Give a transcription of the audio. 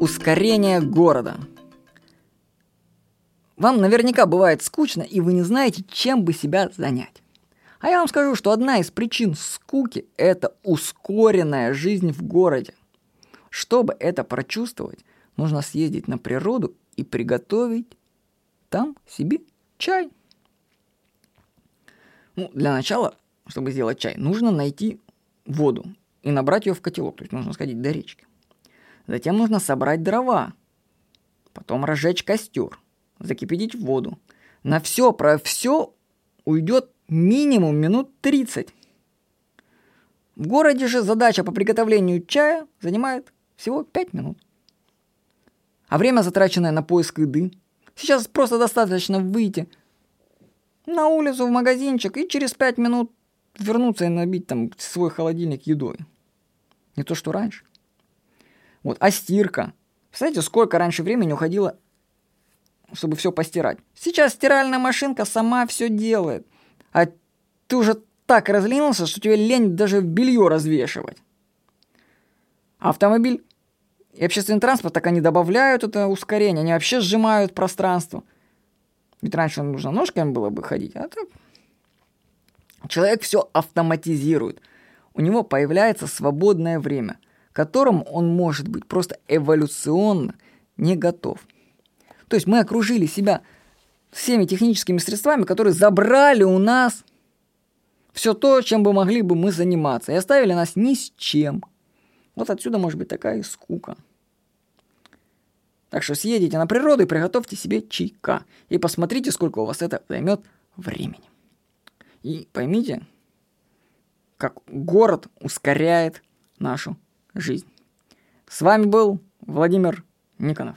Ускорение города. Вам наверняка бывает скучно, и вы не знаете, чем бы себя занять. А я вам скажу, что одна из причин скуки – это ускоренная жизнь в городе. Чтобы это прочувствовать, нужно съездить на природу и приготовить там себе чай. Ну, для начала, чтобы сделать чай, нужно найти воду и набрать ее в котелок, то есть нужно сходить до речки. Затем нужно собрать дрова, потом разжечь костер, закипятить воду. На все про все уйдет минимум минут 30. В городе же задача по приготовлению чая занимает всего 5 минут. А время, затраченное на поиск еды, сейчас просто достаточно выйти на улицу, в магазинчик и через 5 минут вернуться и набить там свой холодильник едой. Не то, что раньше. Вот, а стирка. Представляете, сколько раньше времени уходило, чтобы все постирать. Сейчас стиральная машинка сама все делает. А ты уже так разленился, что тебе лень даже белье развешивать. Автомобиль и общественный транспорт, так они добавляют это ускорение, они вообще сжимают пространство. Ведь раньше нужно ножками было бы ходить, а так человек все автоматизирует. У него появляется свободное время, к которому он может быть просто эволюционно не готов. То есть мы окружили себя всеми техническими средствами, которые забрали у нас все то, чем бы могли бы мы заниматься, и оставили нас ни с чем. Вот отсюда может быть такая скука. Так что съедете на природу и приготовьте себе чайка. И посмотрите, сколько у вас это займет времени. И поймите, как город ускоряет нашу жизнь. С вами был Владимир Никонов.